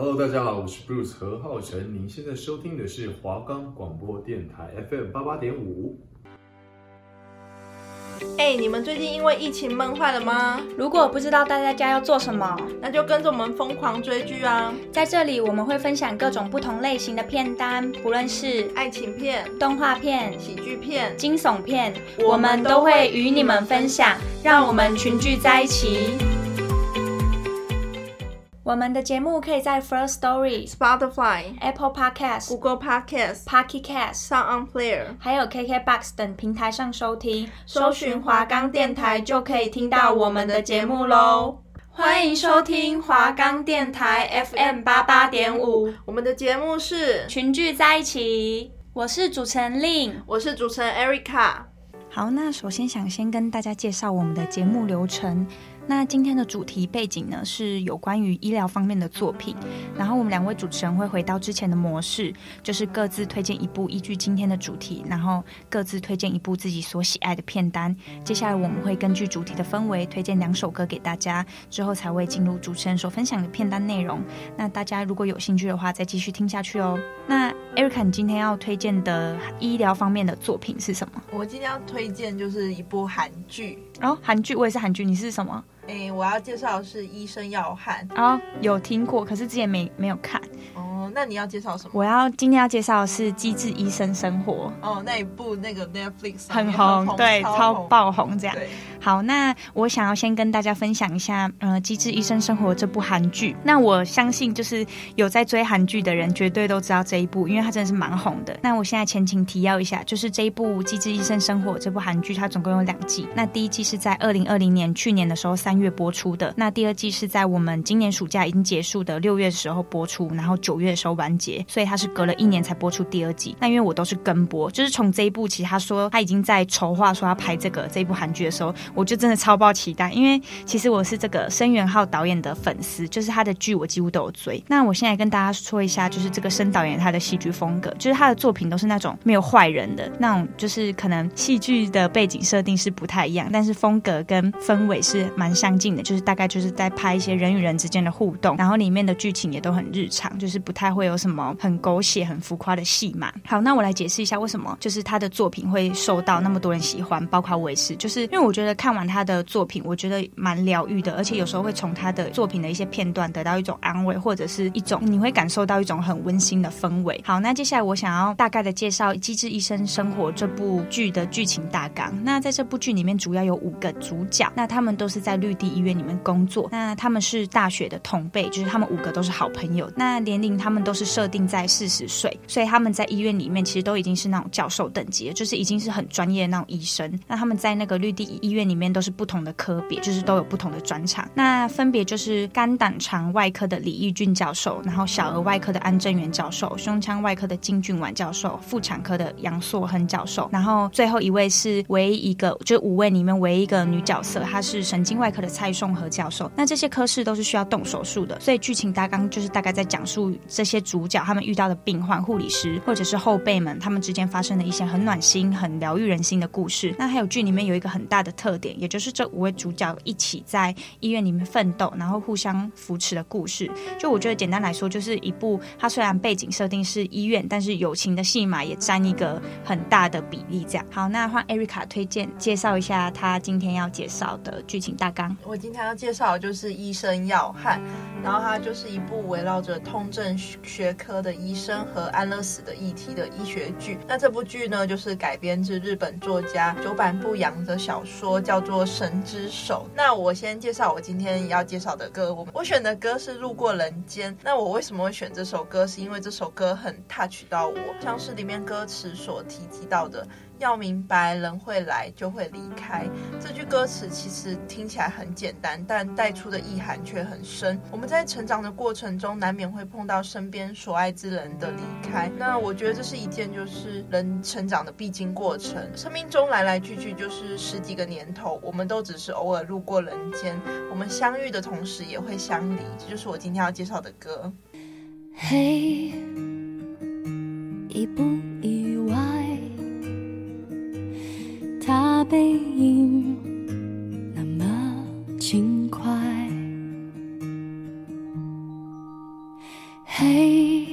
Hello，大家好，我是 Bruce 何浩晨。您现在收听的是华冈广播电台 FM 八八点五。哎，你们最近因为疫情闷坏了吗？如果不知道待在家要做什么，那就跟着我们疯狂追剧啊！在这里我们会分享各种不同类型的片单，不论是爱情片、动画片、喜剧片、惊悚片，我们都会与你们分享，让我们群聚在一起。我们的节目可以在 First Story、Spotify、Apple Podcast、Google Podcast、Pocket Cast、Sound On Player，还有 KKBox 等平台上收听。搜寻华冈电台就可以听到我们的节目喽。欢迎收听华冈电台 FM 八八点五，我们的节目是群聚在一起。我是主持人 Lin，我是主持人 Erica。好，那首先想先跟大家介绍我们的节目流程。那今天的主题背景呢，是有关于医疗方面的作品，然后我们两位主持人会回到之前的模式，就是各自推荐一部依据今天的主题，然后各自推荐一部自己所喜爱的片单。接下来我们会根据主题的氛围推荐两首歌给大家，之后才会进入主持人所分享的片单内容。那大家如果有兴趣的话，再继续听下去哦。那 Erica，你今天要推荐的医疗方面的作品是什么？我今天要推荐就是一部韩剧哦，韩剧，我也是韩剧，你是什么？哎、欸，我要介绍的是《医生要汉》哦，有听过，可是之前没没有看。哦，那你要介绍什么？我要今天要介绍的是《机智医生生活》。哦，那一部那个 Netflix 很红，很红对，超，爆红这样。好，那我想要先跟大家分享一下，呃，《机智医生生活》这部韩剧。那我相信，就是有在追韩剧的人，绝对都知道这一部，因为它真的是蛮红的。那我现在前情提要一下，就是这一部《机智医生生活》这部韩剧，它总共有两季。那第一季是在二零二零年去年的时候三月播出的，那第二季是在我们今年暑假已经结束的六月的时候播出，然后九月的时候完结，所以它是隔了一年才播出第二季。那因为我都是跟播，就是从这一部其实他说他已经在筹划说要拍这个这一部韩剧的时候，我就真的超爆期待，因为其实我是这个申元浩导演的粉丝，就是他的剧我几乎都有追。那我现在跟大家说一下，就是这个申导演他的戏剧风格，就是他的作品都是那种没有坏人的那种，就是可能戏剧的背景设定是不太一样，但是风格跟氛围是蛮像相近的，就是大概就是在拍一些人与人之间的互动，然后里面的剧情也都很日常，就是不太会有什么很狗血、很浮夸的戏码。好，那我来解释一下为什么就是他的作品会受到那么多人喜欢，包括我也是，就是因为我觉得看完他的作品，我觉得蛮疗愈的，而且有时候会从他的作品的一些片段得到一种安慰，或者是一种你会感受到一种很温馨的氛围。好，那接下来我想要大概的介绍《机智医生生活》这部剧的剧情大纲。那在这部剧里面，主要有五个主角，那他们都是在绿地医院里面工作，那他们是大学的同辈，就是他们五个都是好朋友。那年龄他们都是设定在四十岁，所以他们在医院里面其实都已经是那种教授等级，就是已经是很专业的那种医生。那他们在那个绿地医院里面都是不同的科别，就是都有不同的专长。那分别就是肝胆肠外科的李义俊教授，然后小儿外科的安正元教授，胸腔外科的金俊婉教授，妇产科的杨硕亨教授，然后最后一位是唯一一个，就五位里面唯一一个女角色，她是神经外科的蔡颂和教授。那这些科室都是需要动手术的，所以剧情大纲就是大概在讲述这些主角他们遇到的病患、护理师或者是后辈们他们之间发生的一些很暖心、很疗愈人心的故事。那还有剧里面有一个很大的特点，也就是这五位主角一起在医院里面奋斗，然后互相扶持的故事。就我觉得简单来说，就是一部它虽然背景设定是医院，但是友情的戏码也占一个很大的比例。这样好，那换 Erica 推荐介绍一下他今天要介绍的剧情大纲。我今天要介绍的就是《医生要汉》，然后它就是一部围绕着痛症学科的医生和安乐死的议题的医学剧。那这部剧呢，就是改编自日本作家久坂不阳的小说，叫做《神之手》。那我先介绍我今天要介绍的歌，我我选的歌是《路过人间》。那我为什么会选这首歌？是因为这首歌很 touch 到我，像是里面歌词所提及到的。要明白，人会来就会离开。这句歌词其实听起来很简单，但带出的意涵却很深。我们在成长的过程中，难免会碰到身边所爱之人的离开。那我觉得这是一件就是人成长的必经过程。生命中来来去去就是十几个年头，我们都只是偶尔路过人间。我们相遇的同时也会相离，这就是我今天要介绍的歌。嘿，意不意外？他背影那么轻快，嘿，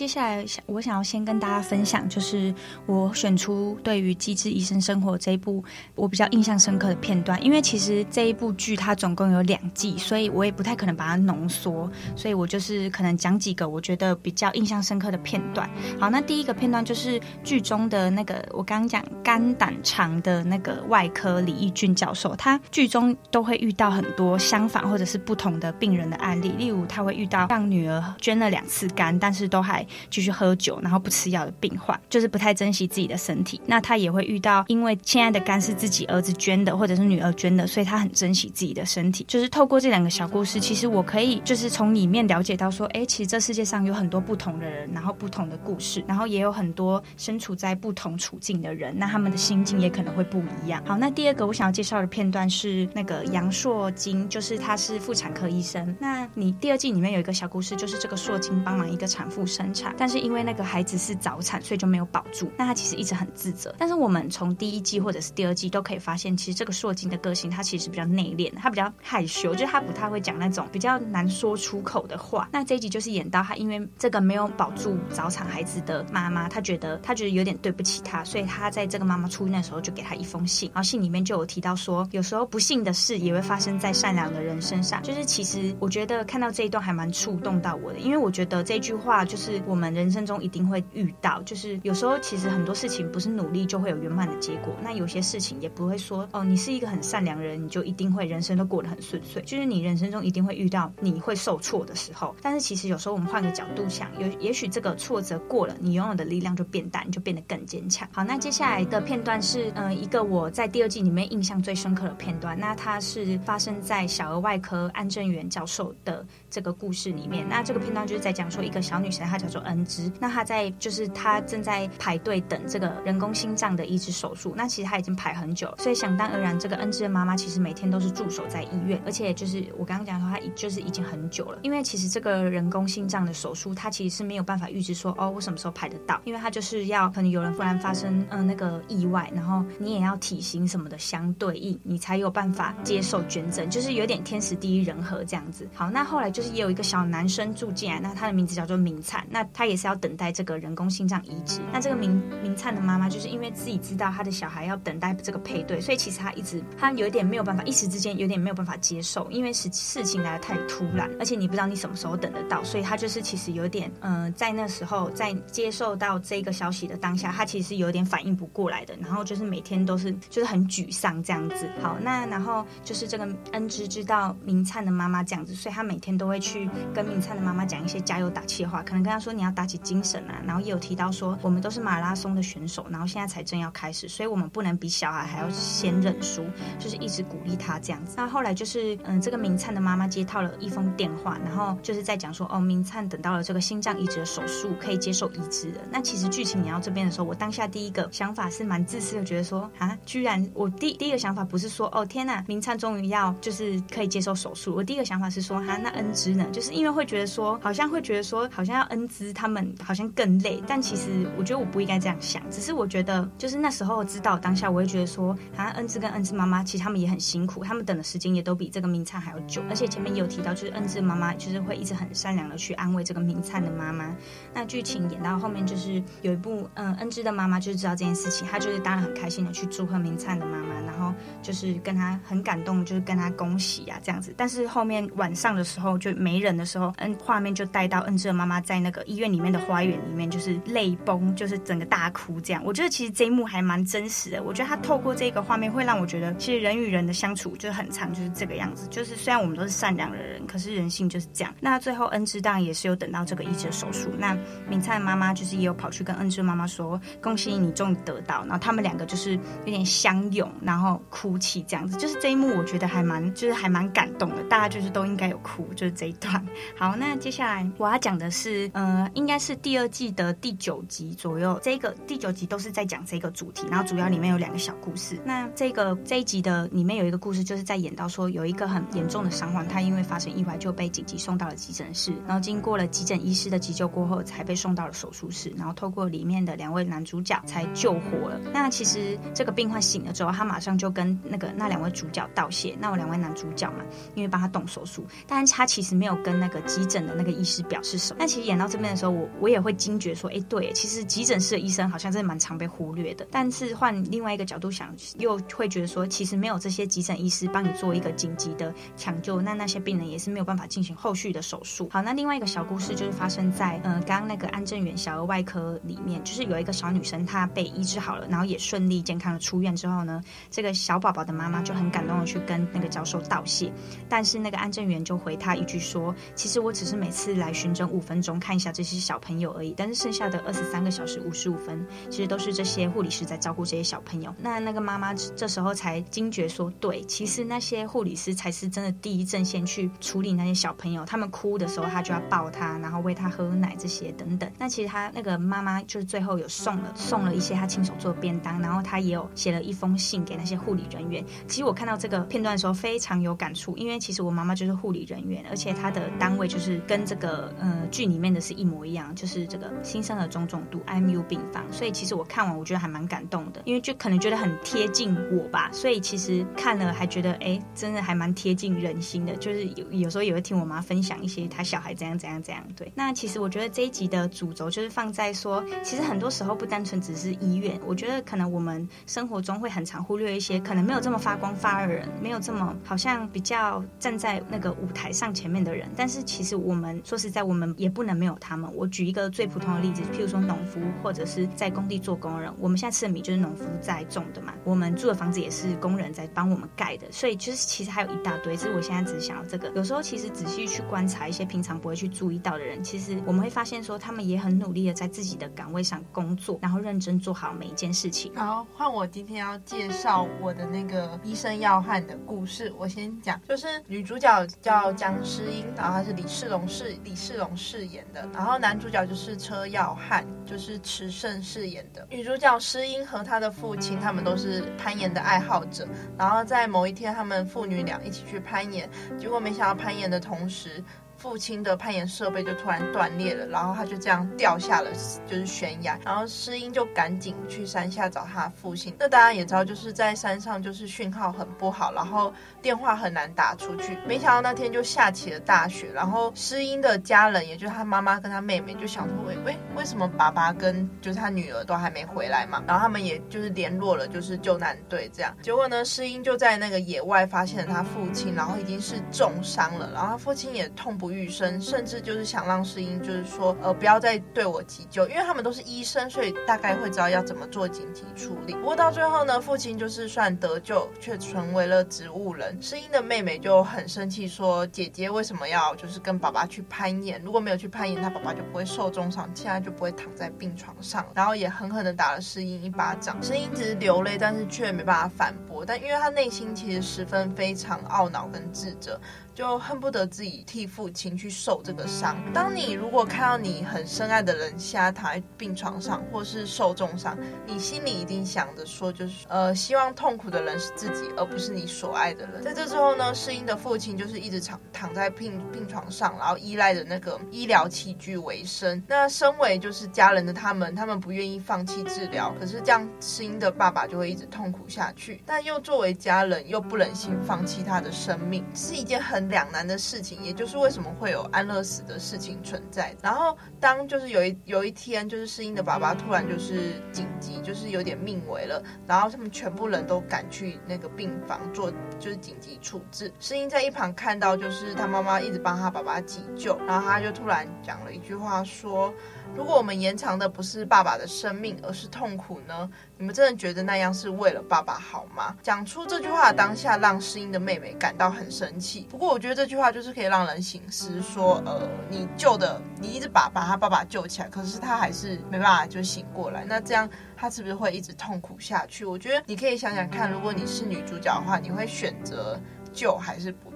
接下来想我想要先跟大家分享，就是我选出对于《机智医生生活》这一部我比较印象深刻的片段，因为其实这一部剧它总共有两季，所以我也不太可能把它浓缩，所以我就是可能讲几个我觉得比较印象深刻的片段。好，那第一个片段就是剧中的那个我刚刚讲肝胆肠的那个外科李义俊教授，他剧中都会遇到很多相反或者是不同的病人的案例，例如他会遇到让女儿捐了两次肝，但是都还继续喝酒，然后不吃药的病患，就是不太珍惜自己的身体。那他也会遇到，因为现在的肝是自己儿子捐的，或者是女儿捐的，所以他很珍惜自己的身体。就是透过这两个小故事，其实我可以就是从里面了解到说，哎，其实这世界上有很多不同的人，然后不同的故事，然后也有很多身处在不同处境的人，那他们的心境也可能会不一样。好，那第二个我想要介绍的片段是那个杨硕金，就是他是妇产科医生。那你第二季里面有一个小故事，就是这个硕金帮忙一个产妇。生，但是因为那个孩子是早产，所以就没有保住。那他其实一直很自责。但是我们从第一季或者是第二季都可以发现，其实这个硕金的个性，他其实比较内敛，他比较害羞，就是他不太会讲那种比较难说出口的话。那这一集就是演到他，因为这个没有保住早产孩子的妈妈，他觉得他觉得有点对不起他，所以他在这个妈妈出院的时候就给他一封信，然后信里面就有提到说，有时候不幸的事也会发生在善良的人身上。就是其实我觉得看到这一段还蛮触动到我的，因为我觉得这句话就是我们人生中一定会遇到，就是有时候其实很多事情不是努力就会有圆满的结果。那有些事情也不会说哦，你是一个很善良人，你就一定会人生都过得很顺遂。就是你人生中一定会遇到你会受挫的时候。但是其实有时候我们换个角度想，有也许这个挫折过了，你拥有的力量就变大，就变得更坚强。好，那接下来的片段是嗯、一个我在第二季里面印象最深刻的片段。那它是发生在小儿外科安正元教授的这个故事里面。那这个片段就是在讲说一个小女生，她叫做恩芝。那她在就是她正在排队等这个人工心脏的移植手术。那其实她已经排很久了，所以想当然，这个恩芝的妈妈其实每天都是驻守在医院，而且就是我刚刚讲说，她就是已经很久了。因为其实这个人工心脏的手术，它其实是没有办法预知说哦，我什么时候排得到，因为它就是要可能有人忽然发生嗯、那个意外，然后你也要体型什么的相对应，你才有办法接受捐赠，就是有点天时地利人和这样子。好，那后来就是也有一个小男生住进来，那他的名字叫做明灿，那他也是要等待这个人工心脏移植。那这个明明灿的妈妈就是因为自己知道他的小孩要等待这个配对，所以其实他一直他有一点没有办法，一时之间有点没有办法接受，因为事事情来的太突然，而且你不知道你什么时候等得到，所以他就是其实有点嗯、呃，在那时候在接受到这个消息的当下，他其实是有点反应不过来的，然后就是每天都是就是很沮丧这样子。好，那然后就是这个恩芝知道明灿的妈妈这样子，所以他每天都会去跟明灿的妈妈讲一些加油打气的话，可能跟他说你要打起精神啊，然后也有提到说我们都是马拉松的选手，然后现在才正要开始，所以我们不能比小孩还要先认输，就是一直鼓励他这样子。那后来就是嗯，这个明灿的妈妈接到了一封电话，然后就是在讲说哦，明灿等到了这个心脏移植的手术可以接受移植了。那其实剧情演到这边的时候，我当下第一个想法是蛮自私的，觉得说啊，居然我第第一个想法不是说哦天呐，明灿终于要就是可以接受手术，我第一个想法是说哈、啊，那恩芝呢？就是因为会觉得说好像会觉得说好像要恩他们好像更累，但其实我觉得我不应该这样想，只是我觉得就是那时候知道当下，我会觉得说好像恩芝跟恩芝妈妈其实他们也很辛苦，他们等的时间也都比这个明灿还要久，而且前面也有提到就是恩芝妈妈就是会一直很善良的去安慰这个明灿的妈妈。那剧情演到后面就是有一部嗯恩芝的妈妈就是知道这件事情，她就是当然很开心的去祝贺明灿的妈妈，然后就是跟她很感动，就是跟她恭喜啊这样子。但是后面晚上的时候就没人的时候，嗯画面就带到恩芝的妈妈在那个医院里面的花园里面，就是泪崩，就是整个大哭这样。我觉得其实这一幕还蛮真实的。我觉得他透过这个画面，会让我觉得其实人与人的相处就是很长，就是这个样子。就是虽然我们都是善良的人，可是人性就是这样。那最后恩智当然也是有等到这个医治手术。那敏灿妈妈就是也有跑去跟恩智妈妈说：“恭喜你终于得到。”然后他们两个就是有点相拥，然后哭泣这样子。就是这一幕，我觉得还蛮就是还蛮感动的。大家就是都应该有哭，就是这一段。好，那接下来我要讲的是，呃，应该是第二季的第九集左右。这个第九集都是在讲这个主题，然后主要里面有两个小故事。那这个这一集的里面有一个故事，就是在演到说有一个很严重的伤患，他因为发生意外就被紧急送到了急诊室，然后经过了急诊医师的急救过后，才被送到了手术室，然后透过里面的两位男主角才救活了。那其实这个病患醒了之后，他马上就跟那个那两位主角道谢。那我两位男主角嘛，因为帮他动手术，但是他其实没有跟那个急诊的那个医师表示什么。那其实演到这边的时候，我我也会惊觉说，哎，对，其实急诊室的医生好像真的蛮常被忽略的。但是换另外一个角度想，又会觉得说，其实没有这些急诊医师帮你做一个紧急的抢救，那那些病人也是没有办法进行后续的手术。好，那另外一个小故事就是发生在呃刚刚那个安正元小儿外科里面，就是有一个小女生她被医治好了，然后也顺利健康的出院之后呢，这个小宝宝的妈妈就很感动的去跟那个教授道谢，但是那个安正元就回她一句说，其实我只是每次来巡诊五分钟看一下些小朋友而已，但是剩下的二十三个小时五十五分，其实都是这些护理师在照顾这些小朋友。那那个妈妈这时候才惊觉说，对，其实那些护理师才是真的第一阵线去处理那些小朋友，他们哭的时候，他就要抱他，然后喂他喝奶这些等等。那其实他那个妈妈就是最后有送了送了一些他亲手做的便当，然后他也有写了一封信给那些护理人员。其实我看到这个片段的时候非常有感触，因为其实我妈妈就是护理人员，而且她的单位就是跟这个呃剧里面的是一模一样，就是这个新生儿中重度 IMU 病房。所以其实我看完我觉得还蛮感动的，因为就可能觉得很贴近我吧。所以其实看了还觉得哎，真的还蛮贴近人心的。就是有有时候也会听我妈分享一些她小孩怎样怎样怎样。对，那其实我觉得这一集的主轴就是放在说，其实很多时候不单纯只是医院，我觉得可能我们生活中会很常忽略一些可能没有这么发光发热的人，没有这么好像比较站在那个舞台上前面的人。但是其实我们说实在，我们也不能没有他们。我举一个最普通的例子，譬如说农夫或者是在工地做工人，我们现在吃的米就是农夫在种的嘛，我们住的房子也是工人在帮我们盖的。所以就是其实还有一大堆，只是我现在只想要这个。有时候其实仔细去观察一些平常不会去注意到的人，其实我们会发现说，他们也很努力的在自己的岗位上工作，然后认真做好每一件事情。好，换我今天要介绍我的那个医生要汉的故事。我先讲，就是女主角叫姜诗英，然后她是李世龙饰李世龙饰演的，然后后男主角就是车耀汉，就是池胜饰演的。女主角诗英和她的父亲，他们都是攀岩的爱好者，然后在某一天，他们父女俩一起去攀岩，结果没想到攀岩的同时。父亲的攀岩设备就突然断裂了，然后他就这样掉下了，就是悬崖。然后诗音就赶紧去山下找他父亲。那大家也知道，就是在山上就是讯号很不好，然后电话很难打出去。没想到那天就下起了大雪，然后诗音的家人，也就是他妈妈跟他妹妹，就想说，喂喂，为什么爸爸跟就是他女儿都还没回来嘛？然后他们也就是联络了就是救难队这样。结果呢，诗音就在那个野外发现了他父亲，然后已经是重伤了，然后他父亲也痛不欲生，甚至就是想让诗英，就是说，呃，不要再对我急救，因为他们都是医生，所以大概会知道要怎么做紧急处理。不过到最后呢，父亲就是算得救，却成为了植物人。诗英的妹妹就很生气，说姐姐为什么要就是跟爸爸去攀岩？如果没有去攀岩，他爸爸就不会受重伤，现在就不会躺在病床上。然后也狠狠的打了诗英一巴掌。诗英只是流泪，但是却没办法反驳。但因为他内心其实十分非常懊恼跟自责。就恨不得自己替父亲去受这个伤。当你如果看到你很深爱的人现在躺在病床上，或是受重伤，你心里一定想着说，就是呃，希望痛苦的人是自己，而不是你所爱的人。在这之后呢，诗英的父亲就是一直躺躺在病病床上，然后依赖着那个医疗器具为生。那身为就是家人的他们，他们不愿意放弃治疗，可是这样诗英的爸爸就会一直痛苦下去。但又作为家人，又不忍心放弃他的生命，是一件很。两难的事情，也就是为什么会有安乐死的事情存在。然后当就是有一有一天，就是诗音的爸爸突然就是紧急，就是有点命危了，然后他们全部人都赶去那个病房做就是紧急处置。诗音在一旁看到，就是他妈妈一直帮他爸爸急救，然后他就突然讲了一句话说。如果我们延长的不是爸爸的生命，而是痛苦呢？你们真的觉得那样是为了爸爸好吗？讲出这句话的当下，让诗音的妹妹感到很生气。不过我觉得这句话就是可以让人醒思，说，呃，你救的，你一直把把他爸爸救起来，可是他还是没办法就醒过来，那这样他是不是会一直痛苦下去？我觉得你可以想想看，如果你是女主角的话，你会选择救还是不？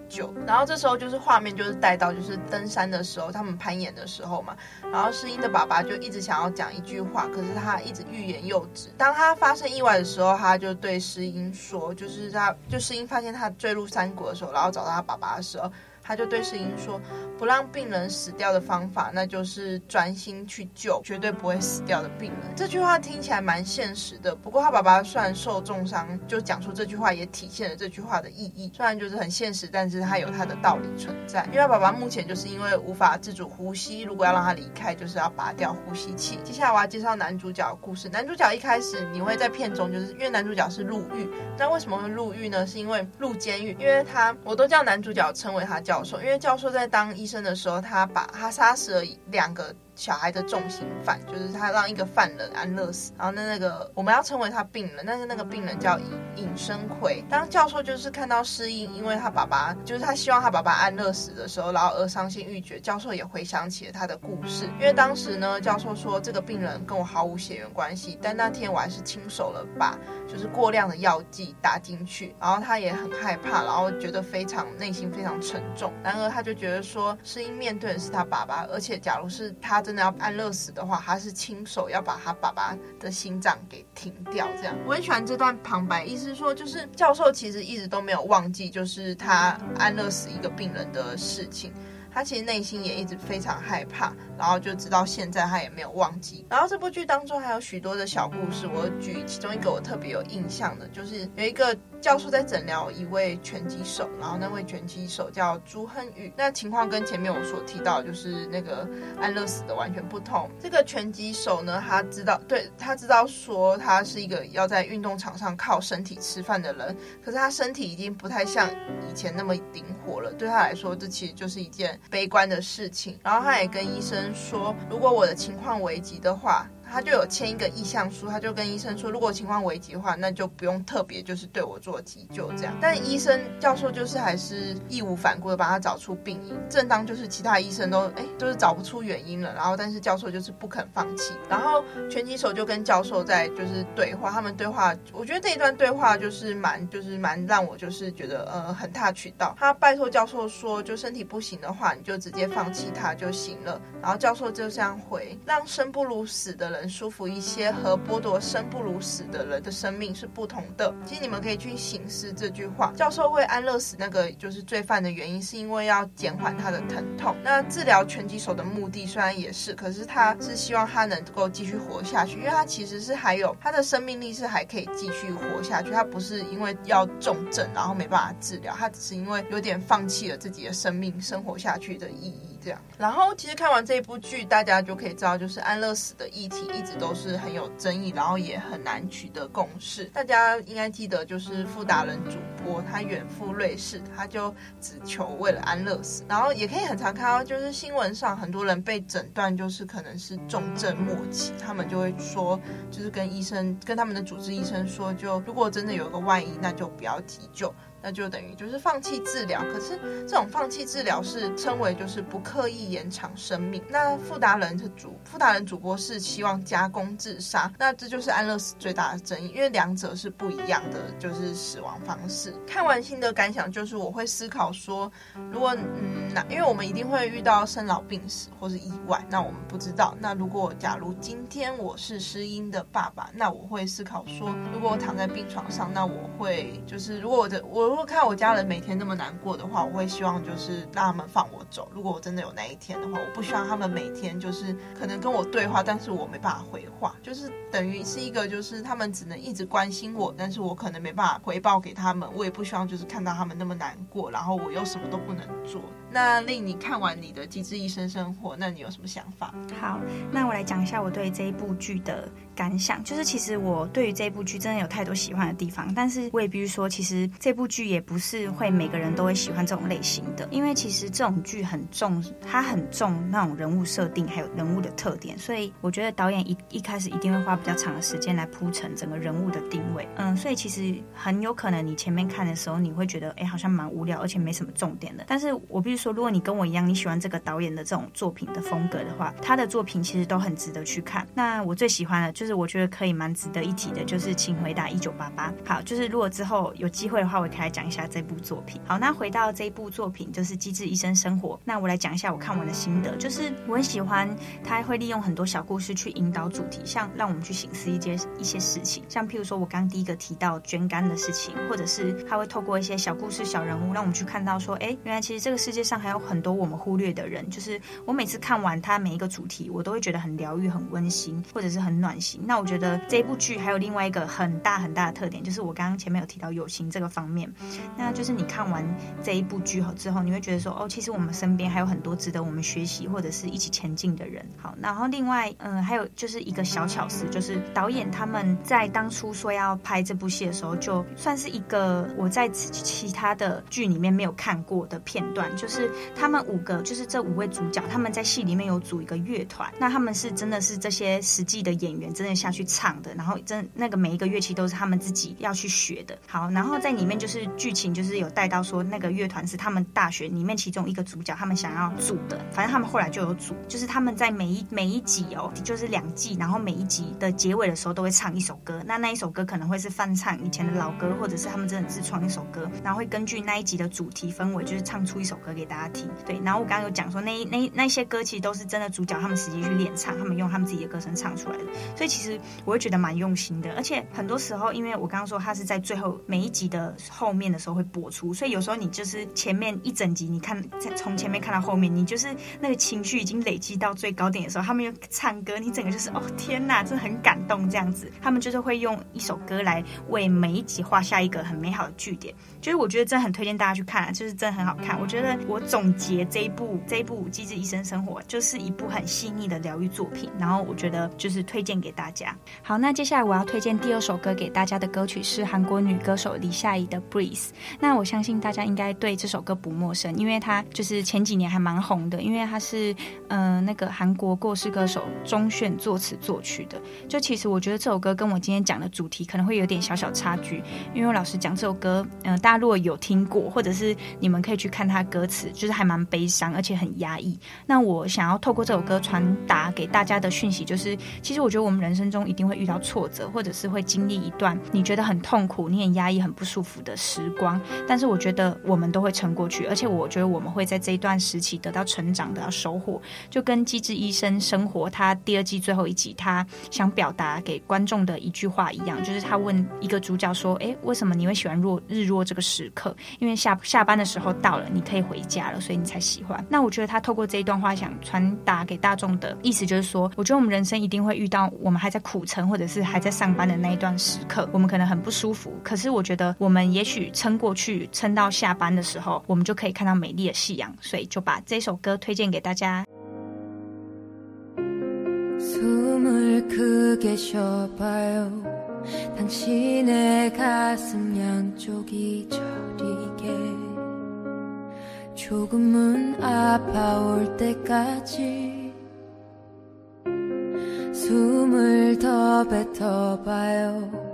然后这时候就是画面就是带到就是登山的时候，他们攀岩的时候嘛，然后诗音的爸爸就一直想要讲一句话，可是他一直欲言又止。当他发生意外的时候，他就对诗音说，就是他就诗音发现他坠入山谷的时候，然后找到他爸爸的时候。他就对诗音说：“不让病人死掉的方法，那就是专心去救绝对不会死掉的病人。”这句话听起来蛮现实的。不过他爸爸虽然受重伤，就讲出这句话也体现了这句话的意义。虽然就是很现实，但是他有他的道理存在。因为他爸爸目前就是因为无法自主呼吸，如果要让他离开，就是要拔掉呼吸器。接下来我要介绍男主角的故事。男主角一开始你会在片中，就是因为男主角是入狱。那为什么会入狱呢？是因为入监狱，因为他我都叫男主角称为他叫教授，因为教授在当医生的时候，他把他杀死了两个。小孩的重刑犯，就是他让一个犯人安乐死，然后那那个我们要称为他病人，但是那个病人叫尹尹生奎。当教授就是看到诗音，因为他爸爸就是他希望他爸爸安乐死的时候，然后而伤心欲绝。教授也回想起了他的故事，因为当时呢，教授说这个病人跟我毫无血缘关系，但那天我还是亲手了把就是过量的药剂打进去，然后他也很害怕，然后觉得非常内心非常沉重。然而他就觉得说，诗音面对的是他爸爸，而且假如是他。真的要安乐死的话，他是亲手要把他爸爸的心脏给停掉。这样，我很喜欢这段旁白，意思说，就是教授其实一直都没有忘记，就是他安乐死一个病人的事情。他其实内心也一直非常害怕，然后就直到现在他也没有忘记。然后这部剧当中还有许多的小故事，我举其中一个我特别有印象的，就是有一个教授在诊疗一位拳击手，然后那位拳击手叫朱亨宇。那情况跟前面我所提到，就是那个安乐死的完全不同。这个拳击手呢，他知道，对，他知道说他是一个要在运动场上靠身体吃饭的人，可是他身体已经不太像以前那么灵活了。对他来说，这其实就是一件。悲观的事情，然后他也跟医生说，如果我的情况危急的话。他就有签一个意向书，他就跟医生说，如果情况危急的话，那就不用特别就是对我做急救这样。但医生教授就是还是义无反顾的帮他找出病因。正当就是其他医生都哎，就是找不出原因了，然后但是教授就是不肯放弃。然后拳击手就跟教授在就是对话，他们对话，我觉得这一段对话就是蛮就是蛮让我就是觉得呃很 touch 到。他拜托教授说，就身体不行的话，你就直接放弃他就行了。然后教授就这样回，让生不如死的人。舒服一些和剥夺生不如死的人的生命是不同的。其实你们可以去醒思这句话。教授会安乐死那个就是罪犯的原因，是因为要减缓他的疼痛。那治疗拳击手的目的虽然也是，可是他是希望他能够继续活下去，因为他其实是还有他的生命力是还可以继续活下去。他不是因为要重症然后没办法治疗，他只是因为有点放弃了自己的生命生活下去的意义。这样，然后其实看完这一部剧，大家就可以知道，就是安乐死的议题一直都是很有争议，然后也很难取得共识。大家应该记得，就是富达人主播，他远赴瑞士，他就只求为了安乐死。然后也可以很常看到，就是新闻上很多人被诊断就是可能是重症末期，他们就会说，就是跟医生跟他们的主治医生说，就如果真的有个万一，那就不要急救。那就等于就是放弃治疗，可是这种放弃治疗是称为就是不刻意延长生命。那富达人的主富达人主播是希望加工自杀，那这就是安乐死最大的争议，因为两者是不一样的，就是死亡方式。看完心得感想，就是我会思考说，如果嗯，那因为我们一定会遇到生老病死或是意外，那我们不知道。那如果假如今天我是诗音的爸爸，那我会思考说，如果我躺在病床上，那我会就是如果我的我。如果看我家人每天那么难过的话，我会希望就是让他们放我走。如果我真的有那一天的话，我不希望他们每天就是可能跟我对话，但是我没办法回话，就是等于是一个就是他们只能一直关心我，但是我可能没办法回报给他们。我也不希望就是看到他们那么难过，然后我又什么都不能做。那令你看完你的《机智医生生活》，那你有什么想法？好，那我来讲一下我对这一部剧的感想。就是其实我对于这部剧真的有太多喜欢的地方，但是我也必须说，其实这部剧也不是会每个人都会喜欢这种类型的，因为其实这种剧很重，它很重那种人物设定，还有人物的特点，所以我觉得导演一一开始一定会花比较长的时间来铺陈整个人物的定位。嗯，所以其实很有可能你前面看的时候，你会觉得，哎，好像蛮无聊，而且没什么重点的。但是我必须说，如果你跟我一样，你喜欢这个导演的这种作品的风格的话，他的作品其实都很值得去看。那我最喜欢的就是我觉得可以蛮值得一提的，就是《请回答一九八八》。好，就是如果之后有机会的话，我可以来讲一下这部作品。好，那回到这一部作品，就是《机智医生生活》。那我来讲一下我看完的心得，就是我很喜欢他会利用很多小故事去引导主题，像让我们去省思一些一些事情，像譬如说我刚第一个提到捐肝的事情，或者是他会透过一些小故事、小人物，让我们去看到说，哎，原来其实这个世界上还有很多我们忽略的人。就是我每次看完他每一个主题，我都会觉得很疗愈、很温馨，或者是很暖心。那我觉得这部剧还有另外一个很大很大的特点，就是我刚刚前面有提到友情这个方面。那就是你看完这一部剧后之后，你会觉得说，哦，其实我们身边还有很多值得我们学习或者是一起前进的人。好，然后另外，嗯，还有就是一个小巧思，就是导演他们在当初说要拍这部戏的时候，就算是一个我在其他的剧里面没有看过的片段，就是是他们五个，就是这五位主角，他们在戏里面有组一个乐团，那他们是真的是这些实际的演员，真的下去唱的，然后真那个每一个乐器都是他们自己要去学的。好，然后在里面就是剧情就是有带到说那个乐团是他们大学里面其中一个主角他们想要组的，反正他们后来就有组，就是他们在每一每一集哦，就是两季，然后每一集的结尾的时候都会唱一首歌，那那一首歌可能会是翻唱以前的老歌，或者是他们真的自创一首歌，然后会根据那一集的主题氛围，就是唱出一首歌给给大家听。对，然后我刚刚有讲说那那那些歌其实都是真的主角他们实际去练唱，他们用他们自己的歌声唱出来的，所以其实我会觉得蛮用心的，而且很多时候因为我刚刚说他是在最后每一集的后面的时候会播出，所以有时候你就是前面一整集你看从前面看到后面，你就是那个情绪已经累积到最高点的时候，他们又唱歌，你整个就是哦天哪，真的很感动这样子，他们就是会用一首歌来为每一集画下一个很美好的句点。就是我觉得真的很推荐大家去看啊，就是真的很好看。我觉得我总结这一部这一部《机智医生生活》就是一部很细腻的疗愈作品，然后我觉得就是推荐给大家。好，那接下来我要推荐第二首歌给大家的歌曲是韩国女歌手李夏怡的《Breeze》。那我相信大家应该对这首歌不陌生，因为它就是前几年还蛮红的，因为它是嗯、那个韩国过世歌手钟鉉作词作曲的。就其实我觉得这首歌跟我今天讲的主题可能会有点小小差距，因为我老实讲这首歌，嗯、大。如果有听过，或者是你们可以去看他歌词，就是还蛮悲伤，而且很压抑。那我想要透过这首歌传达给大家的讯息，就是其实我觉得我们人生中一定会遇到挫折，或者是会经历一段你觉得很痛苦、你很压抑、很不舒服的时光。但是我觉得我们都会撑过去，而且我觉得我们会在这一段时期得到成长、得到收获。就跟《机智医生生活》他第二季最后一集，他想表达给观众的一句话一样，就是他问一个主角说：“诶，为什么你会喜欢若日落这个？”时刻，因为下下班的时候到了，你可以回家了，所以你才喜欢。那我觉得他透过这一段话想传达给大众的意思就是说，我觉得我们人生一定会遇到我们还在苦撑或者是还在上班的那一段时刻，我们可能很不舒服。可是我觉得我们也许撑过去，撑到下班的时候，我们就可以看到美丽的夕阳。所以就把这首歌推荐给大家。 당신의 가슴 양쪽이 저리게 조금은 아파올 때까지 숨을 더 뱉어봐요.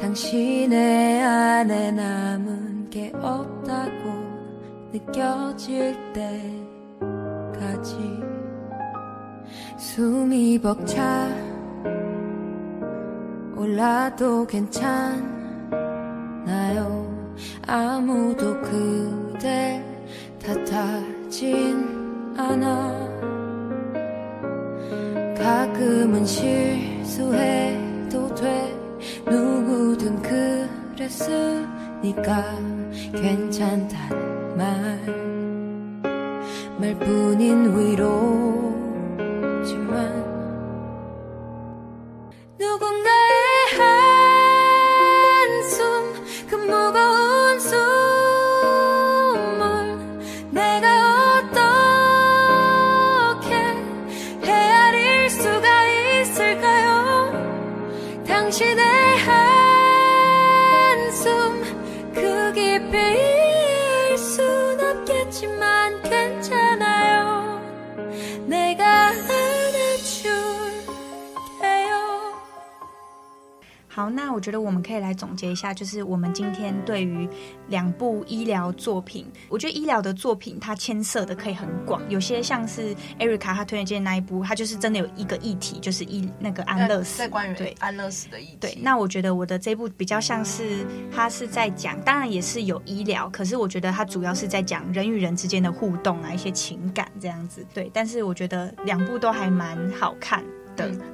당신의 안에 남은 게 없다고 느껴질 때까지 숨이 벅차 올라도 괜찮나요. 아무도 그댈 탓하진 않아. 가끔은 실수해도 돼. 누구든 그랬으 네가 괜찮단 말. 말뿐인 위로 期待好，那我觉得我们可以来总结一下，就是我们今天对于两部医疗作品，我觉得医疗的作品它牵涉的可以很广，有些像是 Erica 她推荐那一部，它就是真的有一个议题，就是医那个安乐死，在关于对安乐死的议题。对，那我觉得我的这部比较像是，它是在讲，当然也是有医疗，可是我觉得它主要是在讲人与人之间的互动啊，一些情感这样子。对，但是我觉得两部都还蛮好看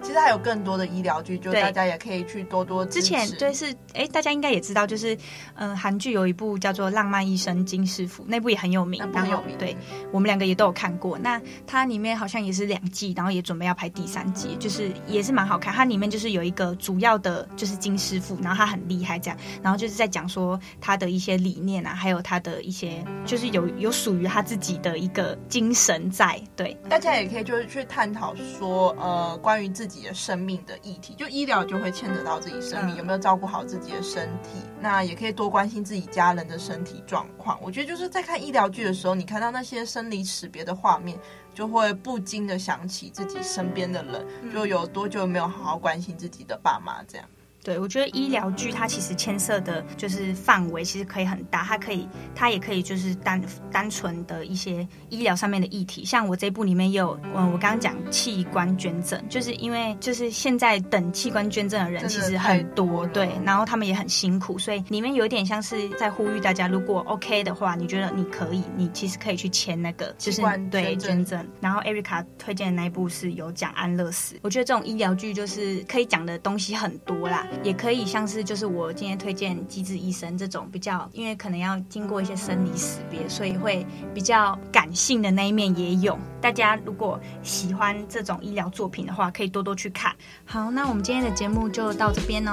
其实还有更多的医疗剧，就大家也可以去多多支持。之前对是，哎，大家应该也知道，就是嗯、呃，韩剧有一部叫做《浪漫医生金师傅》，那部也很有名，很有名。对，我们两个也都有看过。那它里面好像也是两季，然后也准备要拍第三季，就是也是蛮好看。它里面就是有一个主要的，就是金师傅，然后他很厉害，这样，然后就是在讲说他的一些理念啊，还有他的一些，就是有有属于他自己的一个精神在。对，大家也可以就是去探讨说，呃，关于自己的生。生命的议题，就医疗就会牵扯到自己生命有没有照顾好自己的身体，那也可以多关心自己家人的身体状况。我觉得就是在看医疗剧的时候，你看到那些生离死别的画面，就会不禁的想起自己身边的人，就有多久没有好好关心自己的爸妈这样。对，我觉得医疗剧它其实牵涉的就是范围其实可以很大，它可以，它也可以就是单单纯的一些医疗上面的议题，像我这部里面也有，嗯，我刚刚讲器官捐赠，就是因为就是现在等器官捐赠的人其实很多，对，然后他们也很辛苦，所以里面有点像是在呼吁大家，如果 OK 的话，你觉得你可以，你其实可以去签那个就是对捐赠。然后 Erica 推荐的那一部是有讲安乐死，我觉得这种医疗剧就是可以讲的东西很多啦。也可以像是就是我今天推荐《机智医生》这种比较，因为可能要经过一些生离死别，所以会比较感性的那一面也有。大家如果喜欢这种医疗作品的话，可以多多去看。好，那我们今天的节目就到这边哦。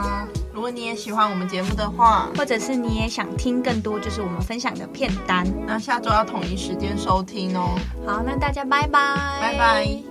如果你也喜欢我们节目的话，或者是你也想听更多就是我们分享的片单，那下周要统一时间收听哦。好，那大家拜拜，拜拜。